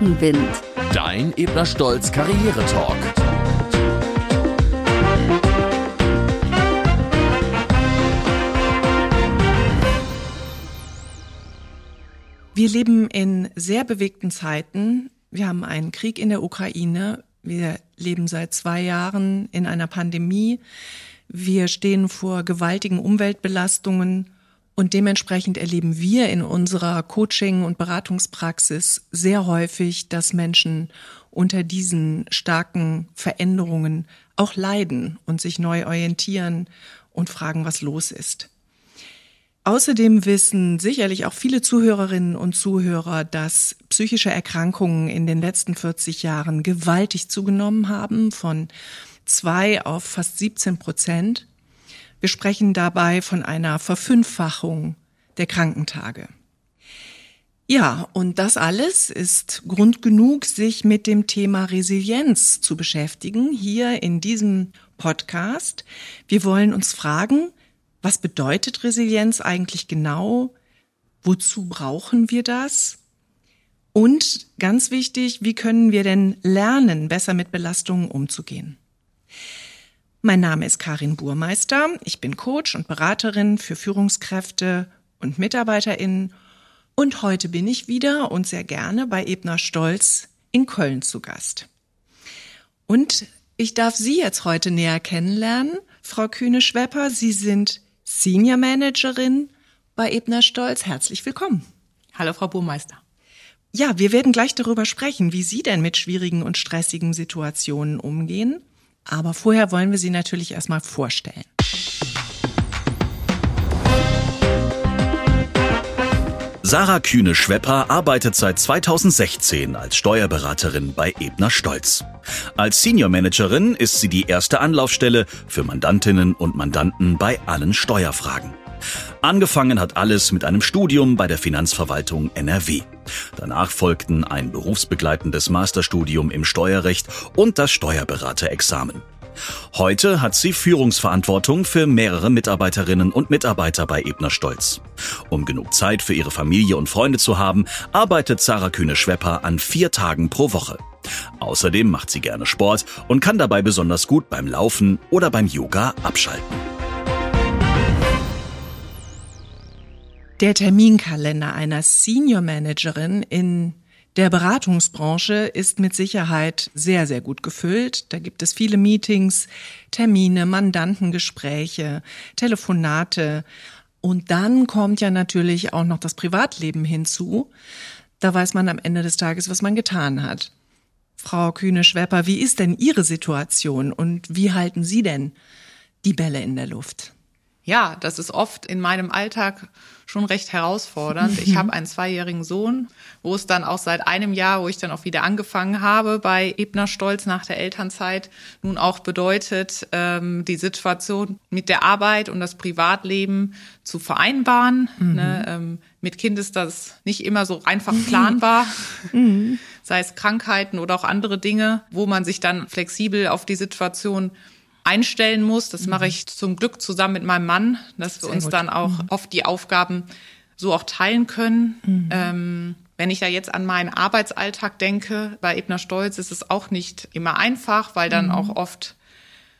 Rückenwind. Dein Ebner Stolz Karriere-Talk. Wir leben in sehr bewegten Zeiten. Wir haben einen Krieg in der Ukraine. Wir leben seit zwei Jahren in einer Pandemie. Wir stehen vor gewaltigen Umweltbelastungen und dementsprechend erleben wir in unserer Coaching- und Beratungspraxis sehr häufig, dass Menschen unter diesen starken Veränderungen auch leiden und sich neu orientieren und fragen, was los ist. Außerdem wissen sicherlich auch viele Zuhörerinnen und Zuhörer, dass psychische Erkrankungen in den letzten 40 Jahren gewaltig zugenommen haben, von zwei auf fast 17 Prozent. Wir sprechen dabei von einer Verfünffachung der Krankentage. Ja, und das alles ist Grund genug, sich mit dem Thema Resilienz zu beschäftigen, hier in diesem Podcast. Wir wollen uns fragen, was bedeutet Resilienz eigentlich genau? Wozu brauchen wir das? Und ganz wichtig, wie können wir denn lernen, besser mit Belastungen umzugehen? Mein Name ist Karin Burmeister. Ich bin Coach und Beraterin für Führungskräfte und MitarbeiterInnen. Und heute bin ich wieder und sehr gerne bei Ebner Stolz in Köln zu Gast. Und ich darf Sie jetzt heute näher kennenlernen, Frau Kühne-Schwepper. Sie sind Senior Managerin bei Ebner Stolz. Herzlich willkommen. Hallo, Frau Burmeister. Ja, wir werden gleich darüber sprechen, wie Sie denn mit schwierigen und stressigen Situationen umgehen. Aber vorher wollen wir Sie natürlich erstmal vorstellen. Sarah Kühne-Schwepper arbeitet seit 2016 als Steuerberaterin bei Ebner Stolz. Als Senior Managerin ist sie die erste Anlaufstelle für Mandantinnen und Mandanten bei allen Steuerfragen. Angefangen hat alles mit einem Studium bei der Finanzverwaltung NRW. Danach folgten ein berufsbegleitendes Masterstudium im Steuerrecht und das Steuerberaterexamen. Heute hat sie Führungsverantwortung für mehrere Mitarbeiterinnen und Mitarbeiter bei Ebner Stolz. Um genug Zeit für ihre Familie und Freunde zu haben, arbeitet Sarah Kühne-Schwepper an vier Tagen pro Woche. Außerdem macht sie gerne Sport und kann dabei besonders gut beim Laufen oder beim Yoga abschalten. Der Terminkalender einer Senior Managerin in der Beratungsbranche ist mit Sicherheit sehr, sehr gut gefüllt. Da gibt es viele Meetings, Termine, Mandantengespräche, Telefonate. Und dann kommt ja natürlich auch noch das Privatleben hinzu. Da weiß man am Ende des Tages, was man getan hat. Frau Kühne-Schwepper, wie ist denn Ihre Situation und wie halten Sie denn die Bälle in der Luft? Ja, das ist oft in meinem Alltag schon recht herausfordernd. Ich habe einen zweijährigen Sohn, wo es dann auch seit einem Jahr, wo ich dann auch wieder angefangen habe bei Ebner Stolz nach der Elternzeit, nun auch bedeutet, ähm, die Situation mit der Arbeit und das Privatleben zu vereinbaren. Mhm. Ne, ähm, mit Kind ist das nicht immer so einfach planbar. Mhm. sei es Krankheiten oder auch andere Dinge, wo man sich dann flexibel auf die Situation einstellen muss. Das mhm. mache ich zum Glück zusammen mit meinem Mann, dass wir Sehr uns gut. dann auch mhm. oft die Aufgaben so auch teilen können. Mhm. Ähm, wenn ich da jetzt an meinen Arbeitsalltag denke, bei Ebner Stolz ist es auch nicht immer einfach, weil dann mhm. auch oft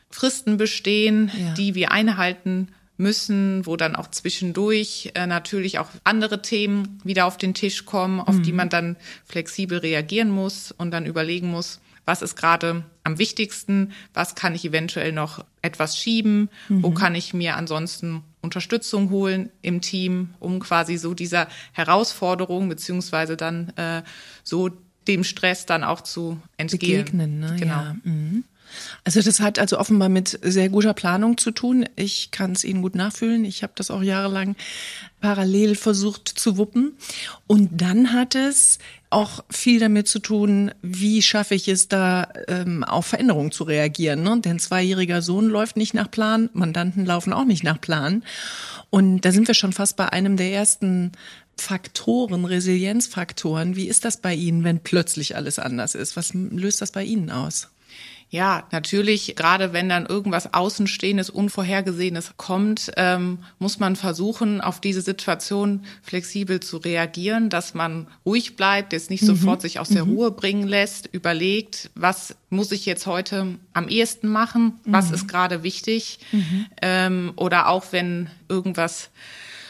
Fristen bestehen, ja. die wir einhalten müssen, wo dann auch zwischendurch äh, natürlich auch andere Themen wieder auf den Tisch kommen, auf die mhm. man dann flexibel reagieren muss und dann überlegen muss, was ist gerade am wichtigsten, was kann ich eventuell noch etwas schieben, mhm. wo kann ich mir ansonsten Unterstützung holen im Team, um quasi so dieser Herausforderung beziehungsweise dann äh, so dem Stress dann auch zu entgehen. Begegnen, ne? Genau. Ja. Mhm. Also das hat also offenbar mit sehr guter Planung zu tun. Ich kann es Ihnen gut nachfühlen. Ich habe das auch jahrelang parallel versucht zu wuppen. Und dann hat es auch viel damit zu tun, wie schaffe ich es da ähm, auf Veränderungen zu reagieren. Ne? Denn zweijähriger Sohn läuft nicht nach Plan, Mandanten laufen auch nicht nach Plan. Und da sind wir schon fast bei einem der ersten Faktoren, Resilienzfaktoren. Wie ist das bei Ihnen, wenn plötzlich alles anders ist? Was löst das bei Ihnen aus? Ja, natürlich, gerade wenn dann irgendwas Außenstehendes, Unvorhergesehenes kommt, ähm, muss man versuchen, auf diese Situation flexibel zu reagieren, dass man ruhig bleibt, jetzt nicht mhm. sofort sich aus der mhm. Ruhe bringen lässt, überlegt, was muss ich jetzt heute am ehesten machen, was mhm. ist gerade wichtig, mhm. ähm, oder auch wenn irgendwas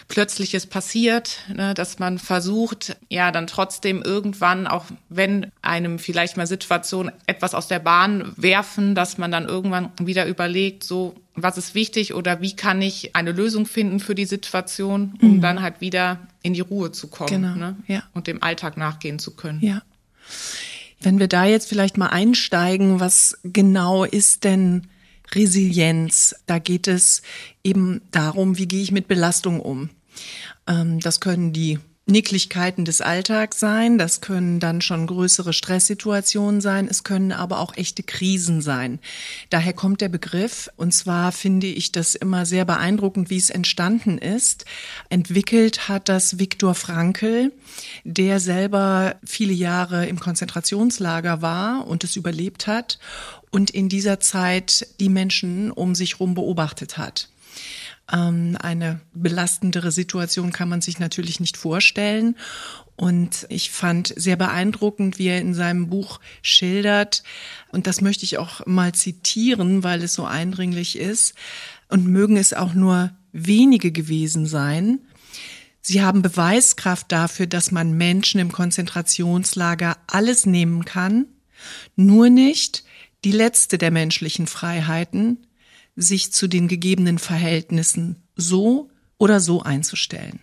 Plötzliches passiert, ne, dass man versucht, ja, dann trotzdem irgendwann, auch wenn einem vielleicht mal Situationen etwas aus der Bahn werfen, dass man dann irgendwann wieder überlegt, so, was ist wichtig oder wie kann ich eine Lösung finden für die Situation, um mhm. dann halt wieder in die Ruhe zu kommen genau, ne? ja. und dem Alltag nachgehen zu können. Ja. Wenn wir da jetzt vielleicht mal einsteigen, was genau ist denn Resilienz? Da geht es eben darum, wie gehe ich mit Belastung um? Ähm, das können die Nicklichkeiten des Alltags sein, das können dann schon größere Stresssituationen sein, es können aber auch echte Krisen sein. Daher kommt der Begriff, und zwar finde ich das immer sehr beeindruckend, wie es entstanden ist. Entwickelt hat das Viktor Frankl, der selber viele Jahre im Konzentrationslager war und es überlebt hat und in dieser Zeit die Menschen um sich herum beobachtet hat. Ähm, eine belastendere Situation kann man sich natürlich nicht vorstellen. Und ich fand sehr beeindruckend, wie er in seinem Buch schildert, und das möchte ich auch mal zitieren, weil es so eindringlich ist, und mögen es auch nur wenige gewesen sein. Sie haben Beweiskraft dafür, dass man Menschen im Konzentrationslager alles nehmen kann, nur nicht die letzte der menschlichen Freiheiten, sich zu den gegebenen Verhältnissen so oder so einzustellen.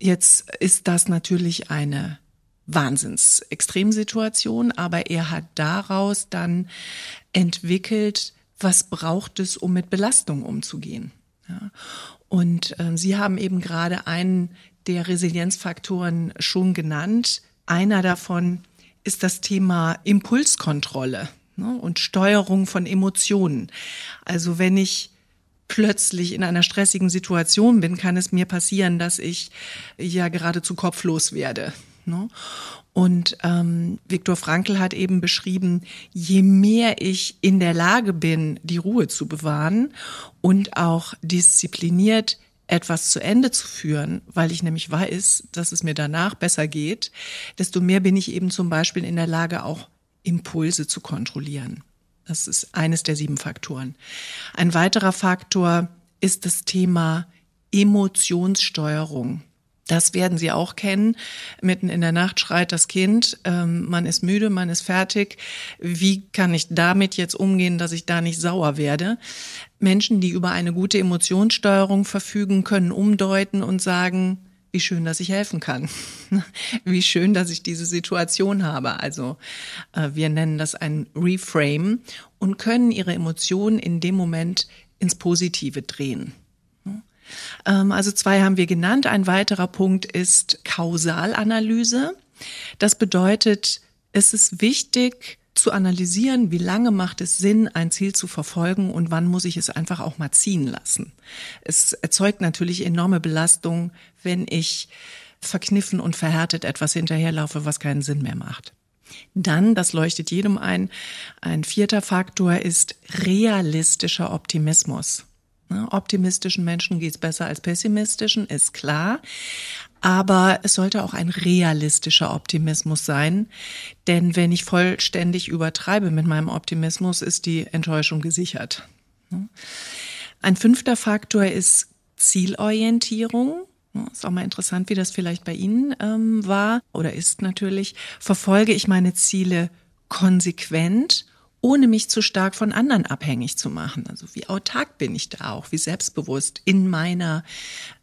Jetzt ist das natürlich eine Wahnsinns-Extremsituation, aber er hat daraus dann entwickelt, was braucht es, um mit Belastung umzugehen. Ja. Und äh, Sie haben eben gerade einen der Resilienzfaktoren schon genannt. Einer davon ist das Thema Impulskontrolle ne, und Steuerung von Emotionen. Also wenn ich plötzlich in einer stressigen Situation bin, kann es mir passieren, dass ich ja geradezu kopflos werde. Ne? Und ähm, Viktor Frankl hat eben beschrieben, je mehr ich in der Lage bin, die Ruhe zu bewahren und auch diszipliniert etwas zu Ende zu führen, weil ich nämlich weiß, dass es mir danach besser geht, desto mehr bin ich eben zum Beispiel in der Lage, auch Impulse zu kontrollieren. Das ist eines der sieben Faktoren. Ein weiterer Faktor ist das Thema Emotionssteuerung. Das werden Sie auch kennen. Mitten in der Nacht schreit das Kind, ähm, man ist müde, man ist fertig. Wie kann ich damit jetzt umgehen, dass ich da nicht sauer werde? Menschen, die über eine gute Emotionssteuerung verfügen, können umdeuten und sagen, wie schön, dass ich helfen kann. wie schön, dass ich diese Situation habe. Also äh, wir nennen das ein Reframe und können ihre Emotionen in dem Moment ins Positive drehen. Ähm, also zwei haben wir genannt. Ein weiterer Punkt ist Kausalanalyse. Das bedeutet, es ist wichtig, zu analysieren, wie lange macht es Sinn, ein Ziel zu verfolgen und wann muss ich es einfach auch mal ziehen lassen. Es erzeugt natürlich enorme Belastung, wenn ich verkniffen und verhärtet etwas hinterherlaufe, was keinen Sinn mehr macht. Dann, das leuchtet jedem ein, ein vierter Faktor ist realistischer Optimismus. Optimistischen Menschen geht's besser als pessimistischen, ist klar. Aber es sollte auch ein realistischer Optimismus sein, denn wenn ich vollständig übertreibe mit meinem Optimismus, ist die Enttäuschung gesichert. Ein fünfter Faktor ist Zielorientierung. Ist auch mal interessant, wie das vielleicht bei Ihnen ähm, war oder ist natürlich. Verfolge ich meine Ziele konsequent, ohne mich zu stark von anderen abhängig zu machen. Also wie autark bin ich da auch, wie selbstbewusst in meiner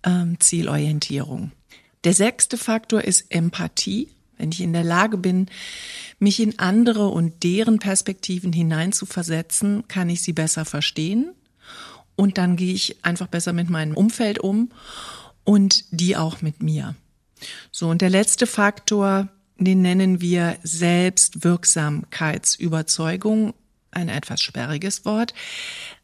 ähm, Zielorientierung. Der sechste Faktor ist Empathie. Wenn ich in der Lage bin, mich in andere und deren Perspektiven hineinzuversetzen, kann ich sie besser verstehen. Und dann gehe ich einfach besser mit meinem Umfeld um und die auch mit mir. So, und der letzte Faktor, den nennen wir Selbstwirksamkeitsüberzeugung. Ein etwas sperriges Wort.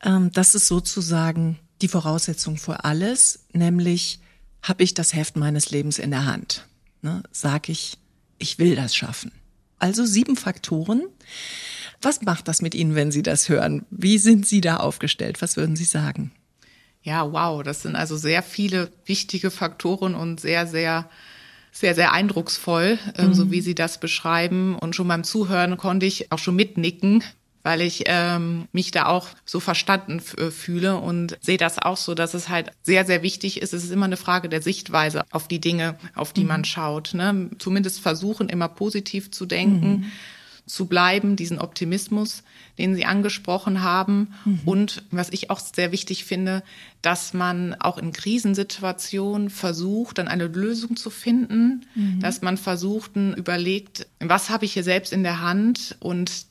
Ähm, das ist sozusagen die Voraussetzung für alles, nämlich habe ich das Heft meines Lebens in der Hand. Ne, sag ich, ich will das schaffen. Also sieben Faktoren. Was macht das mit Ihnen, wenn Sie das hören? Wie sind Sie da aufgestellt? Was würden Sie sagen? Ja, wow, das sind also sehr viele wichtige Faktoren und sehr, sehr sehr, sehr eindrucksvoll, mhm. so wie Sie das beschreiben. Und schon beim Zuhören konnte ich auch schon mitnicken, weil ich ähm, mich da auch so verstanden äh, fühle und sehe das auch so, dass es halt sehr, sehr wichtig ist. Es ist immer eine Frage der Sichtweise auf die Dinge, auf die mhm. man schaut. Ne? Zumindest versuchen, immer positiv zu denken. Mhm zu bleiben, diesen Optimismus, den Sie angesprochen haben. Mhm. Und was ich auch sehr wichtig finde, dass man auch in Krisensituationen versucht, dann eine Lösung zu finden, mhm. dass man versucht, überlegt, was habe ich hier selbst in der Hand und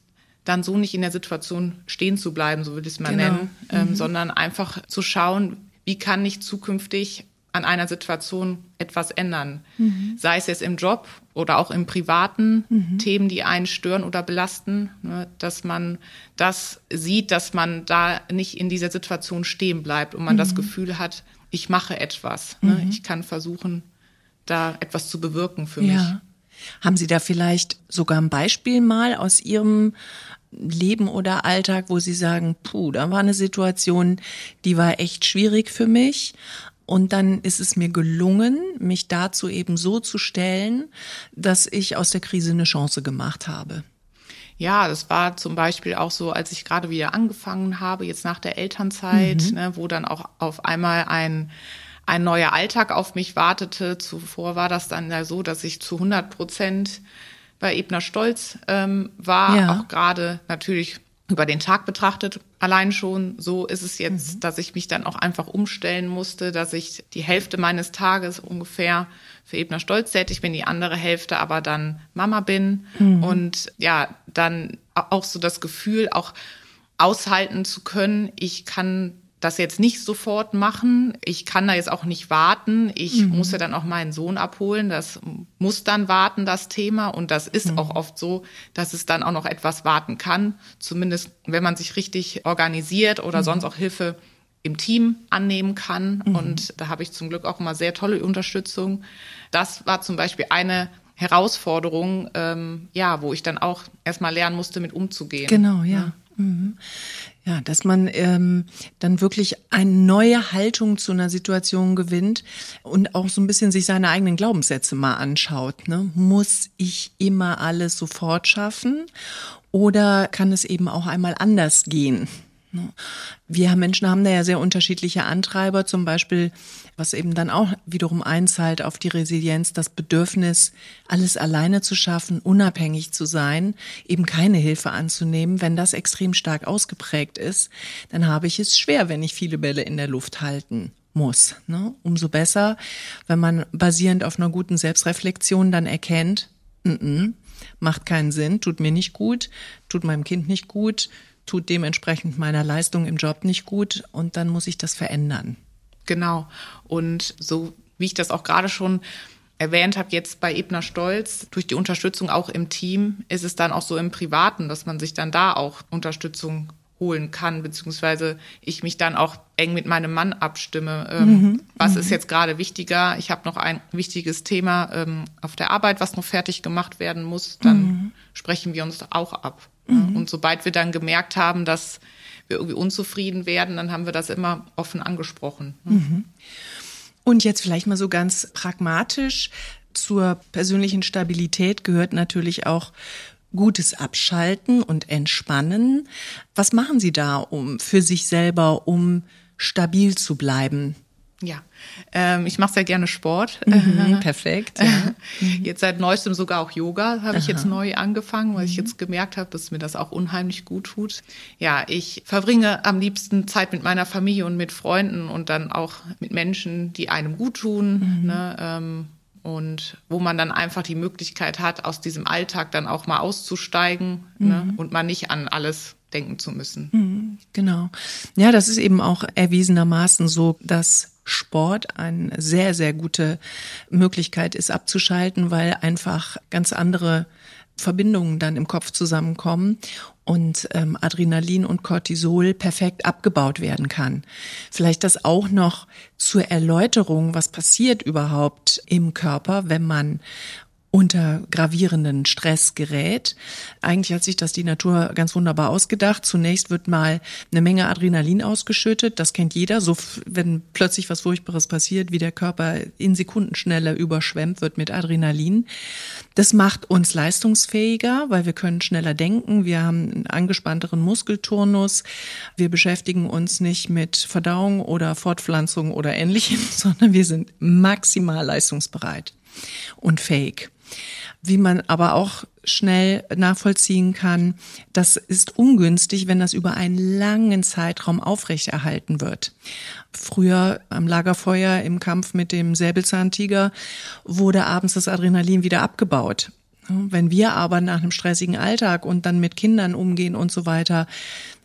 dann so nicht in der Situation stehen zu bleiben, so würde ich es mal genau. nennen, ähm, mhm. sondern einfach zu schauen, wie kann ich zukünftig an einer Situation etwas ändern. Mhm. Sei es jetzt im Job oder auch im privaten mhm. Themen, die einen stören oder belasten, ne, dass man das sieht, dass man da nicht in dieser Situation stehen bleibt und man mhm. das Gefühl hat, ich mache etwas. Ne, mhm. ich kann versuchen, da etwas zu bewirken für ja. mich. Haben Sie da vielleicht sogar ein Beispiel mal aus Ihrem Leben oder Alltag, wo Sie sagen, puh, da war eine Situation, die war echt schwierig für mich. Und dann ist es mir gelungen, mich dazu eben so zu stellen, dass ich aus der Krise eine Chance gemacht habe. Ja, das war zum Beispiel auch so, als ich gerade wieder angefangen habe, jetzt nach der Elternzeit, mhm. ne, wo dann auch auf einmal ein ein neuer Alltag auf mich wartete. Zuvor war das dann ja so, dass ich zu 100 Prozent bei Ebner Stolz ähm, war, ja. auch gerade natürlich über den Tag betrachtet allein schon. So ist es jetzt, mhm. dass ich mich dann auch einfach umstellen musste, dass ich die Hälfte meines Tages ungefähr für Ebner Stolz tätig bin, die andere Hälfte aber dann Mama bin mhm. und ja, dann auch so das Gefühl, auch aushalten zu können, ich kann das jetzt nicht sofort machen. Ich kann da jetzt auch nicht warten. Ich mhm. muss ja dann auch meinen Sohn abholen. Das muss dann warten, das Thema. Und das ist mhm. auch oft so, dass es dann auch noch etwas warten kann. Zumindest, wenn man sich richtig organisiert oder mhm. sonst auch Hilfe im Team annehmen kann. Mhm. Und da habe ich zum Glück auch immer sehr tolle Unterstützung. Das war zum Beispiel eine Herausforderung, ähm, ja, wo ich dann auch erstmal lernen musste, mit umzugehen. Genau, ja. ja. Ja, dass man ähm, dann wirklich eine neue Haltung zu einer Situation gewinnt und auch so ein bisschen sich seine eigenen Glaubenssätze mal anschaut. Ne? Muss ich immer alles sofort schaffen oder kann es eben auch einmal anders gehen? Ne? Wir Menschen haben da ja sehr unterschiedliche Antreiber, zum Beispiel, was eben dann auch wiederum einzahlt auf die Resilienz, das Bedürfnis, alles alleine zu schaffen, unabhängig zu sein, eben keine Hilfe anzunehmen. Wenn das extrem stark ausgeprägt ist, dann habe ich es schwer, wenn ich viele Bälle in der Luft halten muss. Ne? Umso besser, wenn man basierend auf einer guten Selbstreflexion dann erkennt, n -n, macht keinen Sinn, tut mir nicht gut, tut meinem Kind nicht gut, tut dementsprechend meiner Leistung im Job nicht gut und dann muss ich das verändern. Genau. Und so wie ich das auch gerade schon erwähnt habe, jetzt bei Ebner Stolz, durch die Unterstützung auch im Team, ist es dann auch so im Privaten, dass man sich dann da auch Unterstützung holen kann, beziehungsweise ich mich dann auch eng mit meinem Mann abstimme. Ähm, mhm. Was mhm. ist jetzt gerade wichtiger? Ich habe noch ein wichtiges Thema ähm, auf der Arbeit, was noch fertig gemacht werden muss. Dann mhm. sprechen wir uns auch ab. Mhm. Und sobald wir dann gemerkt haben, dass wir irgendwie unzufrieden werden, dann haben wir das immer offen angesprochen. Mhm. Und jetzt vielleicht mal so ganz pragmatisch zur persönlichen Stabilität gehört natürlich auch gutes Abschalten und Entspannen. Was machen Sie da um für sich selber, um stabil zu bleiben? Ja, ähm, ich mache sehr gerne Sport. Mhm, perfekt. Ja. Jetzt seit neuestem sogar auch Yoga habe ich jetzt neu angefangen, weil ich mhm. jetzt gemerkt habe, dass mir das auch unheimlich gut tut. Ja, ich verbringe am liebsten Zeit mit meiner Familie und mit Freunden und dann auch mit Menschen, die einem gut tun. Mhm. Ne, ähm, und wo man dann einfach die Möglichkeit hat, aus diesem Alltag dann auch mal auszusteigen ne, mhm. und man nicht an alles denken zu müssen. Mhm, genau. Ja, das ist eben auch erwiesenermaßen so, dass Sport eine sehr, sehr gute Möglichkeit ist abzuschalten, weil einfach ganz andere Verbindungen dann im Kopf zusammenkommen und ähm, Adrenalin und Cortisol perfekt abgebaut werden kann. Vielleicht das auch noch zur Erläuterung, was passiert überhaupt im Körper, wenn man unter gravierenden Stress gerät. Eigentlich hat sich das die Natur ganz wunderbar ausgedacht. Zunächst wird mal eine Menge Adrenalin ausgeschüttet. Das kennt jeder. So, wenn plötzlich was Furchtbares passiert, wie der Körper in Sekundenschnelle überschwemmt wird mit Adrenalin. Das macht uns leistungsfähiger, weil wir können schneller denken. Wir haben einen angespannteren Muskelturnus. Wir beschäftigen uns nicht mit Verdauung oder Fortpflanzung oder ähnlichem, sondern wir sind maximal leistungsbereit und fähig. Wie man aber auch schnell nachvollziehen kann, das ist ungünstig, wenn das über einen langen Zeitraum aufrechterhalten wird. Früher am Lagerfeuer im Kampf mit dem Säbelzahntiger wurde abends das Adrenalin wieder abgebaut. Wenn wir aber nach einem stressigen Alltag und dann mit Kindern umgehen und so weiter,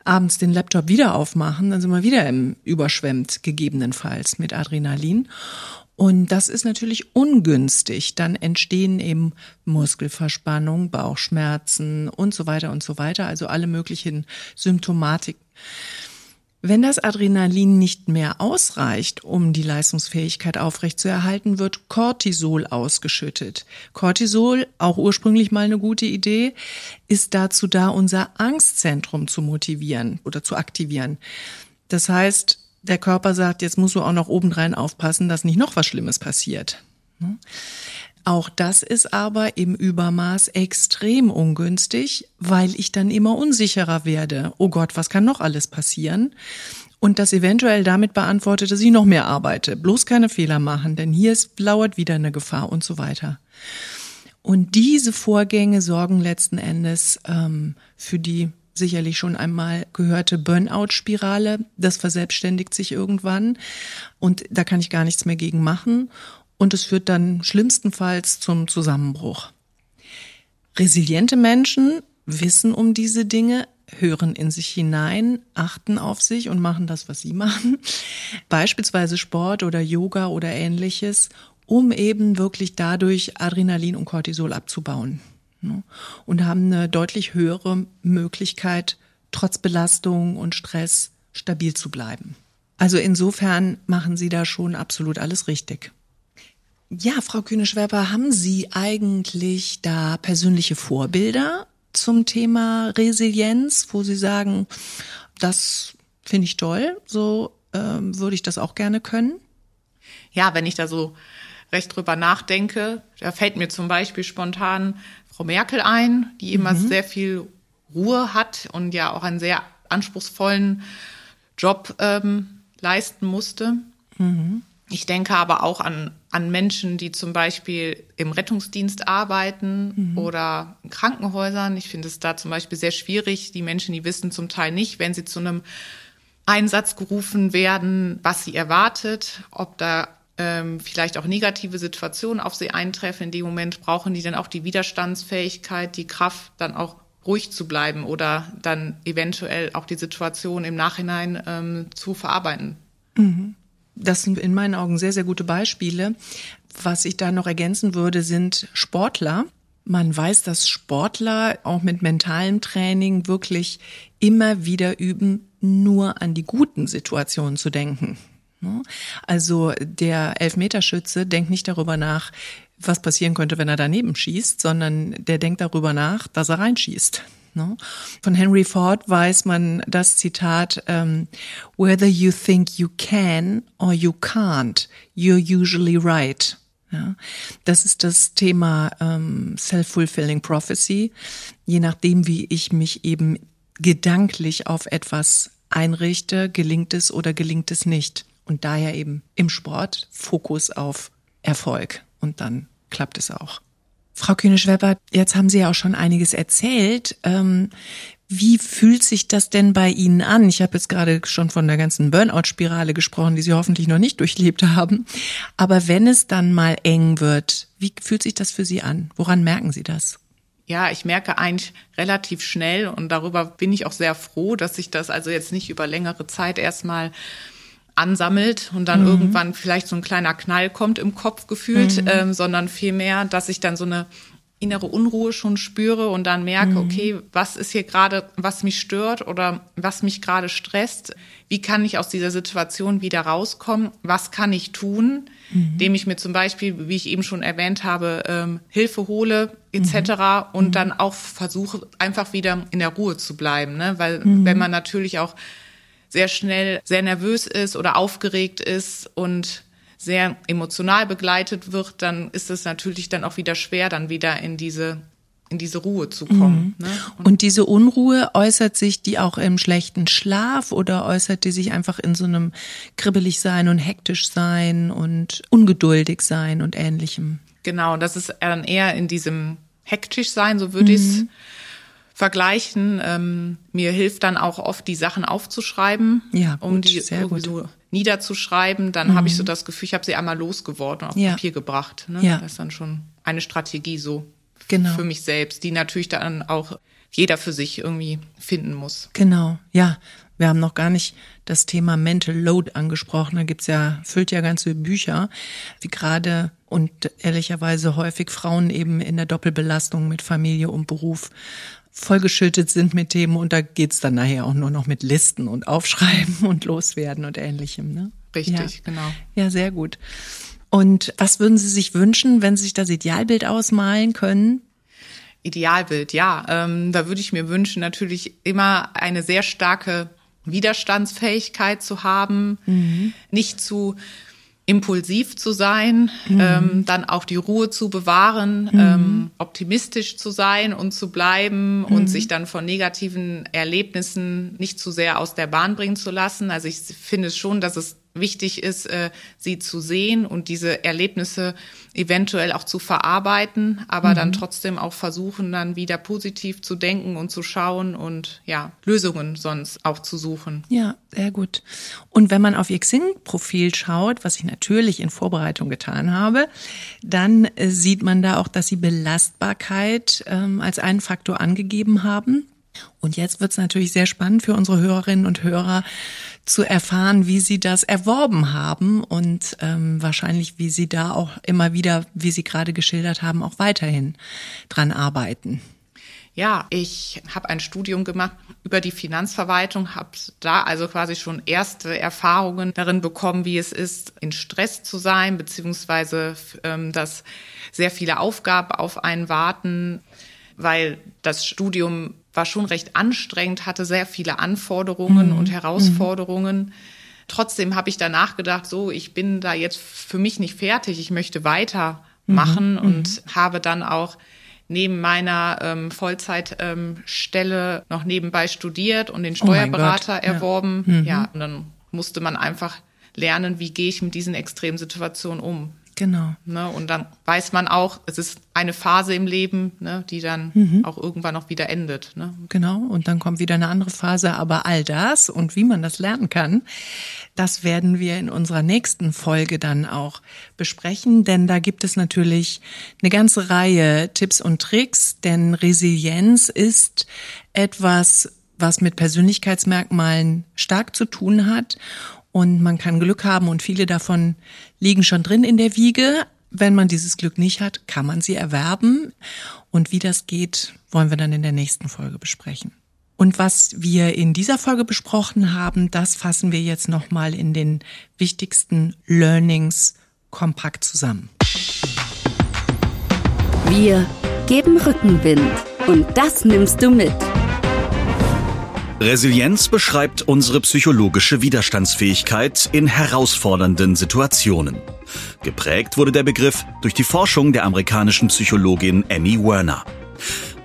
abends den Laptop wieder aufmachen, dann sind wir wieder im überschwemmt, gegebenenfalls mit Adrenalin. Und das ist natürlich ungünstig. Dann entstehen eben Muskelverspannung, Bauchschmerzen und so weiter und so weiter, also alle möglichen Symptomatiken. Wenn das Adrenalin nicht mehr ausreicht, um die Leistungsfähigkeit aufrechtzuerhalten, wird Cortisol ausgeschüttet. Cortisol, auch ursprünglich mal eine gute Idee, ist dazu da, unser Angstzentrum zu motivieren oder zu aktivieren. Das heißt, der Körper sagt, jetzt musst du auch noch obendrein aufpassen, dass nicht noch was Schlimmes passiert. Ne? Auch das ist aber im Übermaß extrem ungünstig, weil ich dann immer unsicherer werde. Oh Gott, was kann noch alles passieren? Und das eventuell damit beantwortet, dass ich noch mehr arbeite. Bloß keine Fehler machen, denn hier ist, lauert wieder eine Gefahr und so weiter. Und diese Vorgänge sorgen letzten Endes ähm, für die sicherlich schon einmal gehörte Burnout-Spirale. Das verselbstständigt sich irgendwann und da kann ich gar nichts mehr gegen machen. Und es führt dann schlimmstenfalls zum Zusammenbruch. Resiliente Menschen wissen um diese Dinge, hören in sich hinein, achten auf sich und machen das, was sie machen. Beispielsweise Sport oder Yoga oder ähnliches, um eben wirklich dadurch Adrenalin und Cortisol abzubauen. Ne? und haben eine deutlich höhere Möglichkeit, trotz Belastung und Stress stabil zu bleiben. Also insofern machen Sie da schon absolut alles richtig. Ja, Frau Kühne-Schwerper, haben Sie eigentlich da persönliche Vorbilder zum Thema Resilienz, wo Sie sagen, das finde ich toll, so ähm, würde ich das auch gerne können? Ja, wenn ich da so recht drüber nachdenke, da fällt mir zum Beispiel spontan Frau Merkel ein, die immer mhm. sehr viel Ruhe hat und ja auch einen sehr anspruchsvollen Job ähm, leisten musste. Mhm. Ich denke aber auch an, an Menschen, die zum Beispiel im Rettungsdienst arbeiten mhm. oder in Krankenhäusern. Ich finde es da zum Beispiel sehr schwierig. Die Menschen, die wissen zum Teil nicht, wenn sie zu einem Einsatz gerufen werden, was sie erwartet, ob da ähm, vielleicht auch negative Situationen auf sie eintreffen. In dem Moment brauchen die dann auch die Widerstandsfähigkeit, die Kraft, dann auch ruhig zu bleiben oder dann eventuell auch die Situation im Nachhinein ähm, zu verarbeiten. Mhm. Das sind in meinen Augen sehr, sehr gute Beispiele. Was ich da noch ergänzen würde, sind Sportler. Man weiß, dass Sportler auch mit mentalem Training wirklich immer wieder üben, nur an die guten Situationen zu denken. Ne? Also der Elfmeterschütze denkt nicht darüber nach, was passieren könnte, wenn er daneben schießt, sondern der denkt darüber nach, dass er reinschießt. Ne? Von Henry Ford weiß man das Zitat, um, whether you think you can or you can't, you're usually right. Ja, das ist das Thema ähm, Self-Fulfilling Prophecy. Je nachdem, wie ich mich eben gedanklich auf etwas einrichte, gelingt es oder gelingt es nicht. Und daher eben im Sport Fokus auf Erfolg. Und dann klappt es auch. Frau Kühne-Schwepper, jetzt haben Sie ja auch schon einiges erzählt. Ähm, wie fühlt sich das denn bei Ihnen an? Ich habe jetzt gerade schon von der ganzen Burnout-Spirale gesprochen, die Sie hoffentlich noch nicht durchlebt haben. Aber wenn es dann mal eng wird, wie fühlt sich das für Sie an? Woran merken Sie das? Ja, ich merke eigentlich relativ schnell und darüber bin ich auch sehr froh, dass sich das also jetzt nicht über längere Zeit erstmal ansammelt und dann mhm. irgendwann vielleicht so ein kleiner Knall kommt im Kopf gefühlt, mhm. ähm, sondern vielmehr, dass ich dann so eine innere Unruhe schon spüre und dann merke, mhm. okay, was ist hier gerade, was mich stört oder was mich gerade stresst? Wie kann ich aus dieser Situation wieder rauskommen? Was kann ich tun? Mhm. Indem ich mir zum Beispiel, wie ich eben schon erwähnt habe, ähm, Hilfe hole etc. Mhm. und mhm. dann auch versuche, einfach wieder in der Ruhe zu bleiben. Ne? Weil mhm. wenn man natürlich auch sehr schnell sehr nervös ist oder aufgeregt ist und sehr emotional begleitet wird, dann ist es natürlich dann auch wieder schwer, dann wieder in diese in diese Ruhe zu kommen. Mhm. Ne? Und, und, diese Unruhe äußert sich die auch im schlechten Schlaf oder äußert die sich einfach in so einem kribbelig sein und hektisch sein und ungeduldig sein und ähnlichem? Genau, das ist dann eher in diesem hektisch sein, so würde mhm. ich es vergleichen. Ähm, mir hilft dann auch oft, die Sachen aufzuschreiben, ja, gut, um die gut. so niederzuschreiben, dann mhm. habe ich so das Gefühl, ich habe sie einmal losgeworden und auf ja. Papier gebracht. Ne? Ja. Das ist dann schon eine Strategie so genau. für mich selbst, die natürlich dann auch jeder für sich irgendwie finden muss. Genau, ja. Wir haben noch gar nicht das Thema Mental Load angesprochen. Da gibt's ja, füllt ja ganze Bücher, wie gerade und ehrlicherweise häufig Frauen eben in der Doppelbelastung mit Familie und Beruf vollgeschüttet sind mit Themen und da geht's dann nachher auch nur noch mit Listen und Aufschreiben und Loswerden und ähnlichem. Ne? Richtig, ja. genau. Ja, sehr gut. Und was würden Sie sich wünschen, wenn Sie sich das Idealbild ausmalen können? Idealbild, ja. Ähm, da würde ich mir wünschen, natürlich immer eine sehr starke Widerstandsfähigkeit zu haben, mhm. nicht zu impulsiv zu sein, mhm. ähm, dann auch die Ruhe zu bewahren, mhm. ähm, optimistisch zu sein und zu bleiben mhm. und sich dann von negativen Erlebnissen nicht zu sehr aus der Bahn bringen zu lassen. Also ich finde schon, dass es wichtig ist, äh, sie zu sehen und diese Erlebnisse eventuell auch zu verarbeiten, aber mhm. dann trotzdem auch versuchen, dann wieder positiv zu denken und zu schauen und ja, Lösungen sonst auch zu suchen. Ja, sehr gut. Und wenn man auf ihr Xing-Profil schaut, was ich natürlich in Vorbereitung getan habe, dann äh, sieht man da auch, dass sie Belastbarkeit ähm, als einen Faktor angegeben haben. Und jetzt wird es natürlich sehr spannend für unsere Hörerinnen und Hörer zu erfahren, wie sie das erworben haben und ähm, wahrscheinlich, wie sie da auch immer wieder, wie Sie gerade geschildert haben, auch weiterhin dran arbeiten. Ja, ich habe ein Studium gemacht über die Finanzverwaltung, habe da also quasi schon erste Erfahrungen darin bekommen, wie es ist, in Stress zu sein, beziehungsweise ähm, dass sehr viele Aufgaben auf einen warten, weil das Studium war schon recht anstrengend, hatte sehr viele Anforderungen mhm. und Herausforderungen. Mhm. Trotzdem habe ich danach gedacht, so, ich bin da jetzt für mich nicht fertig, ich möchte weitermachen mhm. und mhm. habe dann auch neben meiner ähm, Vollzeitstelle ähm, noch nebenbei studiert und den oh Steuerberater oh erworben. Ja. Mhm. ja, und dann musste man einfach lernen, wie gehe ich mit diesen Extremsituationen um. Genau. Ne, und dann weiß man auch, es ist eine Phase im Leben, ne, die dann mhm. auch irgendwann noch wieder endet. Ne? Genau, und dann kommt wieder eine andere Phase. Aber all das und wie man das lernen kann, das werden wir in unserer nächsten Folge dann auch besprechen, denn da gibt es natürlich eine ganze Reihe Tipps und Tricks, denn Resilienz ist etwas, was mit Persönlichkeitsmerkmalen stark zu tun hat und man kann Glück haben und viele davon liegen schon drin in der Wiege. Wenn man dieses Glück nicht hat, kann man sie erwerben. Und wie das geht, wollen wir dann in der nächsten Folge besprechen. Und was wir in dieser Folge besprochen haben, das fassen wir jetzt nochmal in den wichtigsten Learnings kompakt zusammen. Wir geben Rückenwind und das nimmst du mit. Resilienz beschreibt unsere psychologische Widerstandsfähigkeit in herausfordernden Situationen. Geprägt wurde der Begriff durch die Forschung der amerikanischen Psychologin Emmy Werner.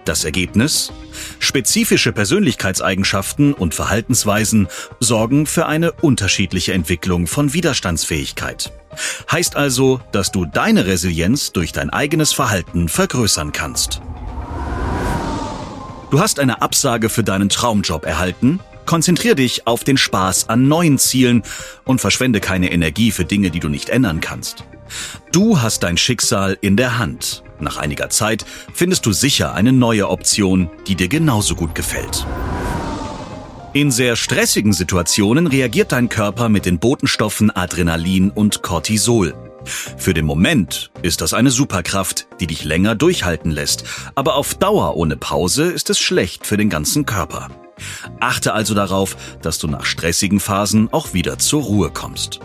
Das Ergebnis? Spezifische Persönlichkeitseigenschaften und Verhaltensweisen sorgen für eine unterschiedliche Entwicklung von Widerstandsfähigkeit. Heißt also, dass du deine Resilienz durch dein eigenes Verhalten vergrößern kannst. Du hast eine Absage für deinen Traumjob erhalten? Konzentrier dich auf den Spaß an neuen Zielen und verschwende keine Energie für Dinge, die du nicht ändern kannst. Du hast dein Schicksal in der Hand. Nach einiger Zeit findest du sicher eine neue Option, die dir genauso gut gefällt. In sehr stressigen Situationen reagiert dein Körper mit den Botenstoffen Adrenalin und Cortisol. Für den Moment ist das eine Superkraft, die dich länger durchhalten lässt, aber auf Dauer ohne Pause ist es schlecht für den ganzen Körper. Achte also darauf, dass du nach stressigen Phasen auch wieder zur Ruhe kommst.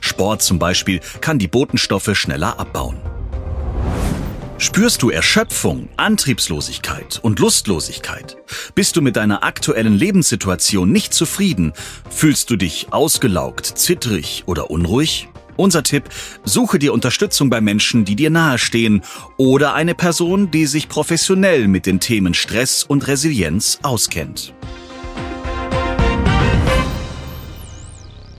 Sport zum Beispiel kann die Botenstoffe schneller abbauen. Spürst du Erschöpfung, Antriebslosigkeit und Lustlosigkeit? Bist du mit deiner aktuellen Lebenssituation nicht zufrieden? Fühlst du dich ausgelaugt, zittrig oder unruhig? Unser Tipp, suche dir Unterstützung bei Menschen, die dir nahestehen oder eine Person, die sich professionell mit den Themen Stress und Resilienz auskennt.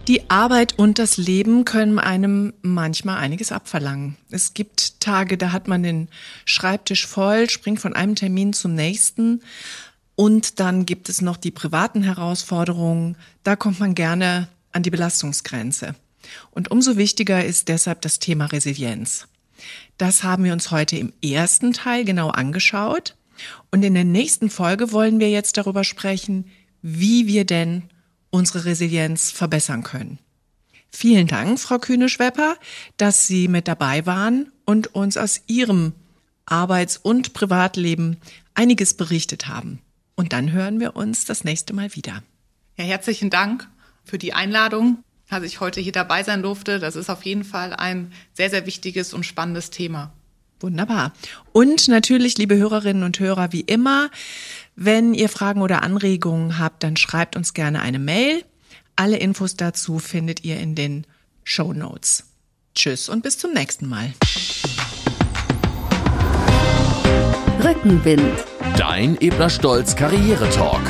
Die Arbeit und das Leben können einem manchmal einiges abverlangen. Es gibt Tage, da hat man den Schreibtisch voll, springt von einem Termin zum nächsten. Und dann gibt es noch die privaten Herausforderungen. Da kommt man gerne an die Belastungsgrenze. Und umso wichtiger ist deshalb das Thema Resilienz. Das haben wir uns heute im ersten Teil genau angeschaut. Und in der nächsten Folge wollen wir jetzt darüber sprechen, wie wir denn unsere Resilienz verbessern können. Vielen Dank, Frau Kühne-Schwepper, dass Sie mit dabei waren und uns aus Ihrem Arbeits- und Privatleben einiges berichtet haben. Und dann hören wir uns das nächste Mal wieder. Ja, herzlichen Dank für die Einladung, dass ich heute hier dabei sein durfte. Das ist auf jeden Fall ein sehr, sehr wichtiges und spannendes Thema. Wunderbar. Und natürlich, liebe Hörerinnen und Hörer, wie immer, wenn ihr Fragen oder Anregungen habt, dann schreibt uns gerne eine Mail. Alle Infos dazu findet ihr in den Show Notes. Tschüss und bis zum nächsten Mal. Rückenwind. Dein Ebner Stolz Karriere Talk.